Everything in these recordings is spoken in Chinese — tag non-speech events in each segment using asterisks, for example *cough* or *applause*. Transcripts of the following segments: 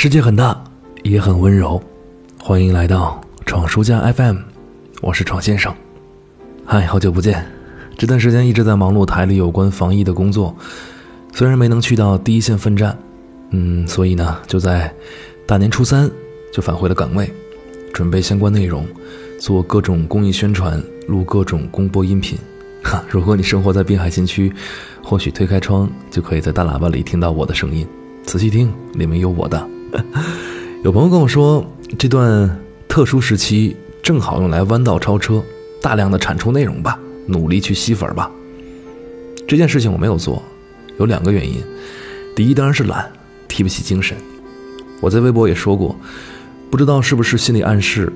世界很大，也很温柔。欢迎来到闯书家 FM，我是闯先生。嗨，好久不见！这段时间一直在忙碌台里有关防疫的工作，虽然没能去到第一线奋战，嗯，所以呢，就在大年初三就返回了岗位，准备相关内容，做各种公益宣传，录各种公播音频。哈，如果你生活在滨海新区，或许推开窗就可以在大喇叭里听到我的声音，仔细听，里面有我的。*laughs* 有朋友跟我说，这段特殊时期正好用来弯道超车，大量的产出内容吧，努力去吸粉吧。这件事情我没有做，有两个原因。第一当然是懒，提不起精神。我在微博也说过，不知道是不是心理暗示，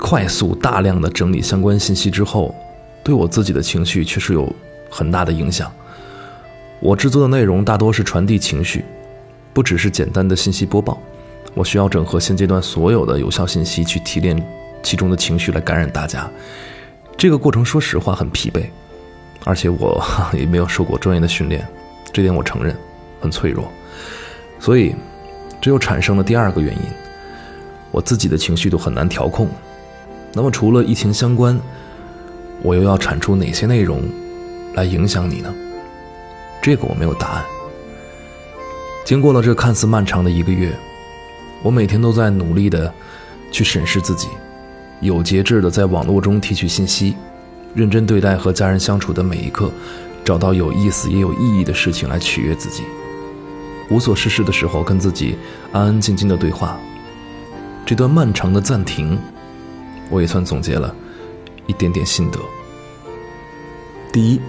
快速大量的整理相关信息之后，对我自己的情绪确实有很大的影响。我制作的内容大多是传递情绪。不只是简单的信息播报，我需要整合现阶段所有的有效信息，去提炼其中的情绪来感染大家。这个过程说实话很疲惫，而且我 *laughs* 也没有受过专业的训练，这点我承认很脆弱。所以，这又产生了第二个原因，我自己的情绪都很难调控。那么，除了疫情相关，我又要产出哪些内容来影响你呢？这个我没有答案。经过了这看似漫长的一个月，我每天都在努力的去审视自己，有节制的在网络中提取信息，认真对待和家人相处的每一刻，找到有意思也有意义的事情来取悦自己。无所事事的时候，跟自己安安静静的对话。这段漫长的暂停，我也算总结了一点点心得。第一，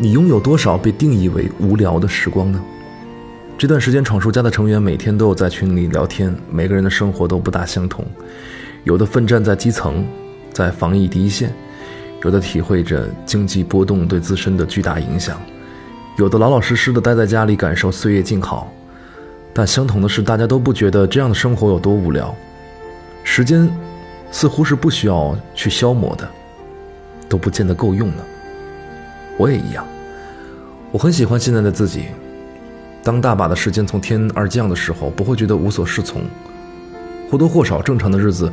你拥有多少被定义为无聊的时光呢？这段时间，闯叔家的成员每天都有在群里聊天，每个人的生活都不大相同，有的奋战在基层，在防疫第一线，有的体会着经济波动对自身的巨大影响，有的老老实实的待在家里感受岁月静好。但相同的是，大家都不觉得这样的生活有多无聊，时间似乎是不需要去消磨的，都不见得够用呢。我也一样，我很喜欢现在的自己。当大把的时间从天而降的时候，不会觉得无所适从。或多或少，正常的日子，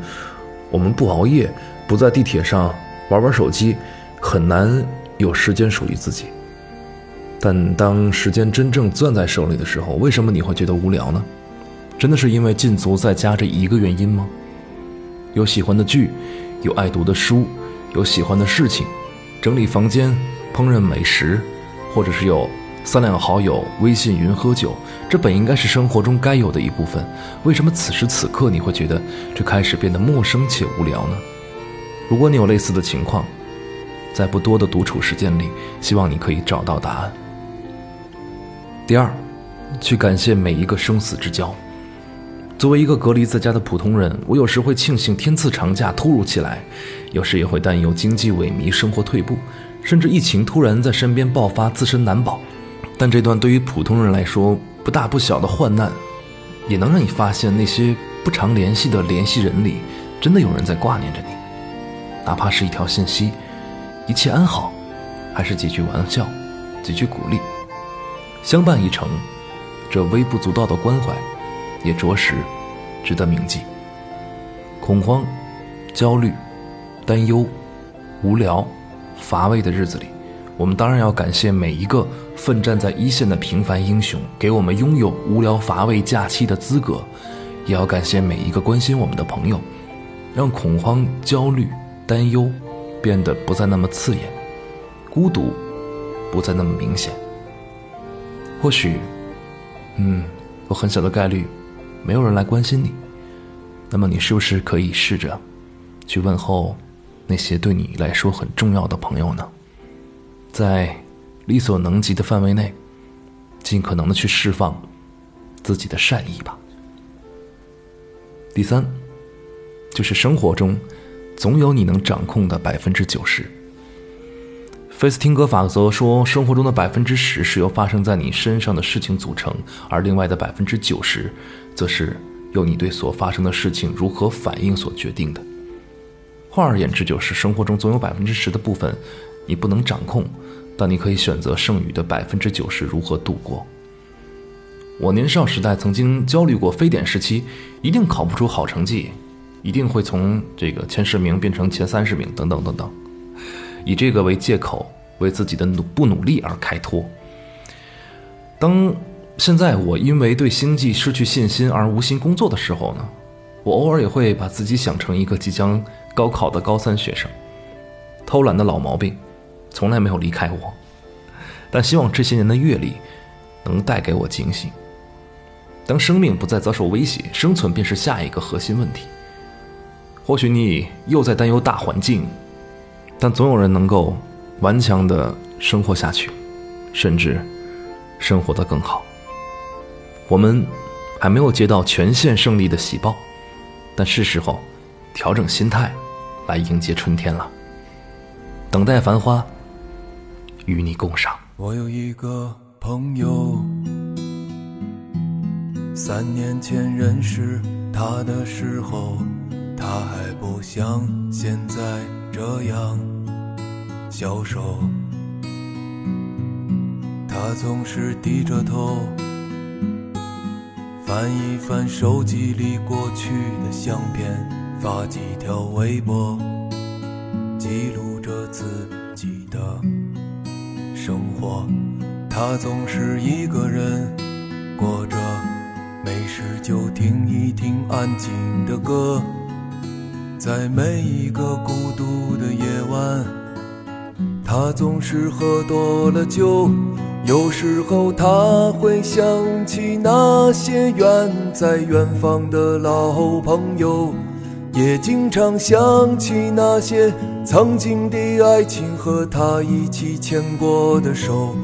我们不熬夜，不在地铁上玩玩手机，很难有时间属于自己。但当时间真正攥在手里的时候，为什么你会觉得无聊呢？真的是因为禁足在家这一个原因吗？有喜欢的剧，有爱读的书，有喜欢的事情，整理房间，烹饪美食，或者是有。三两好友微信云喝酒，这本应该是生活中该有的一部分。为什么此时此刻你会觉得这开始变得陌生且无聊呢？如果你有类似的情况，在不多的独处时间里，希望你可以找到答案。第二，去感谢每一个生死之交。作为一个隔离在家的普通人，我有时会庆幸天赐长假突如其来，有时也会担忧经济萎靡、生活退步，甚至疫情突然在身边爆发，自身难保。但这段对于普通人来说不大不小的患难，也能让你发现那些不常联系的联系人里，真的有人在挂念着你，哪怕是一条信息，一切安好，还是几句玩笑，几句鼓励，相伴一程，这微不足道的关怀，也着实值得铭记。恐慌、焦虑、担忧、无聊、乏味的日子里。我们当然要感谢每一个奋战在一线的平凡英雄，给我们拥有无聊乏味假期的资格；也要感谢每一个关心我们的朋友，让恐慌、焦虑、担忧变得不再那么刺眼，孤独不再那么明显。或许，嗯，有很小的概率，没有人来关心你，那么你是不是可以试着去问候那些对你来说很重要的朋友呢？在力所能及的范围内，尽可能的去释放自己的善意吧。第三，就是生活中总有你能掌控的百分之九十。费斯汀格法则说，生活中的百分之十是由发生在你身上的事情组成，而另外的百分之九十，则是由你对所发生的事情如何反应所决定的。换而言之，就是生活中总有百分之十的部分。你不能掌控，但你可以选择剩余的百分之九十如何度过。我年少时代曾经焦虑过非典时期，一定考不出好成绩，一定会从这个前十名变成前三十名，等等等等，以这个为借口，为自己的努不努力而开脱。当现在我因为对星际失去信心而无心工作的时候呢，我偶尔也会把自己想成一个即将高考的高三学生，偷懒的老毛病，从来没有离开我，但希望这些年的阅历能带给我惊喜。当生命不再遭受威胁，生存便是下一个核心问题。或许你又在担忧大环境，但总有人能够顽强的生活下去，甚至生活的更好。我们还没有接到全线胜利的喜报，但是时候调整心态，来迎接春天了。等待繁花，与你共赏。我有一个朋友。三年前认识他的时候，他还不像现在这样消瘦。他总是低着头，翻一翻手机里过去的相片，发几条微博，记录活。他总是一个人过着。没事就听一听安静的歌，在每一个孤独的夜晚，他总是喝多了酒。有时候他会想起那些远在远方的老朋友，也经常想起那些曾经的爱情和他一起牵过的手。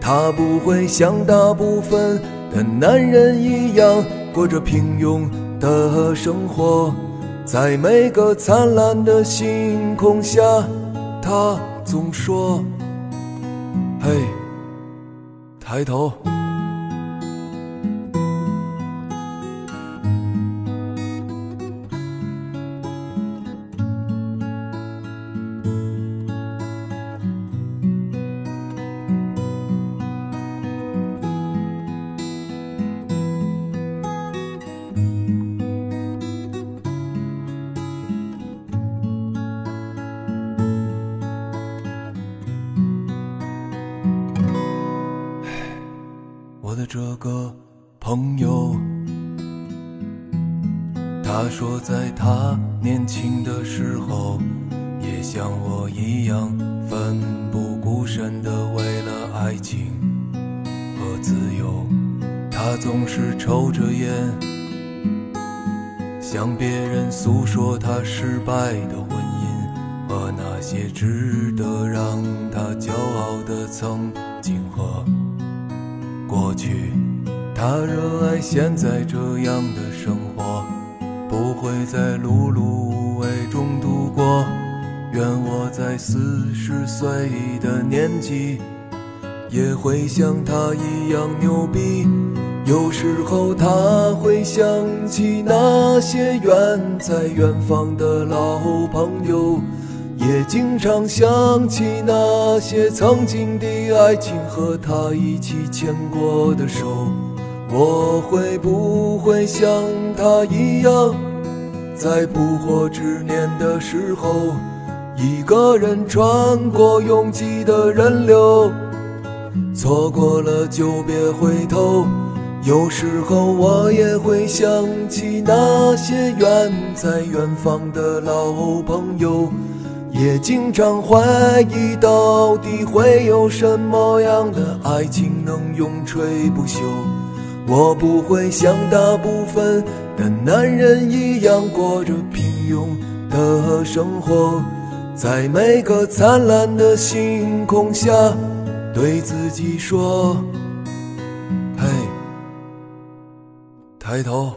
他不会像大部分。的男人一样过着平庸的生活，在每个灿烂的星空下，他总说：“嘿，抬头。”他说，在他年轻的时候，也像我一样奋不顾身的为了爱情和自由。他总是抽着烟，向别人诉说他失败的婚姻和那些值得让他骄傲的曾经和。过去，他热爱现在这样的生活，会在碌碌无为中度过。愿我在四十岁的年纪，也会像他一样牛逼。有时候他会想起那些远在远方的老朋友。也经常想起那些曾经的爱情和他一起牵过的手，我会不会像他一样，在不惑之年的时候，一个人穿过拥挤的人流，错过了就别回头。有时候我也会想起那些远在远方的老朋友。也经常怀疑，到底会有什么样的爱情能永垂不朽？我不会像大部分跟男人一样过着平庸的生活，在每个灿烂的星空下，对自己说：“嘿，抬头。”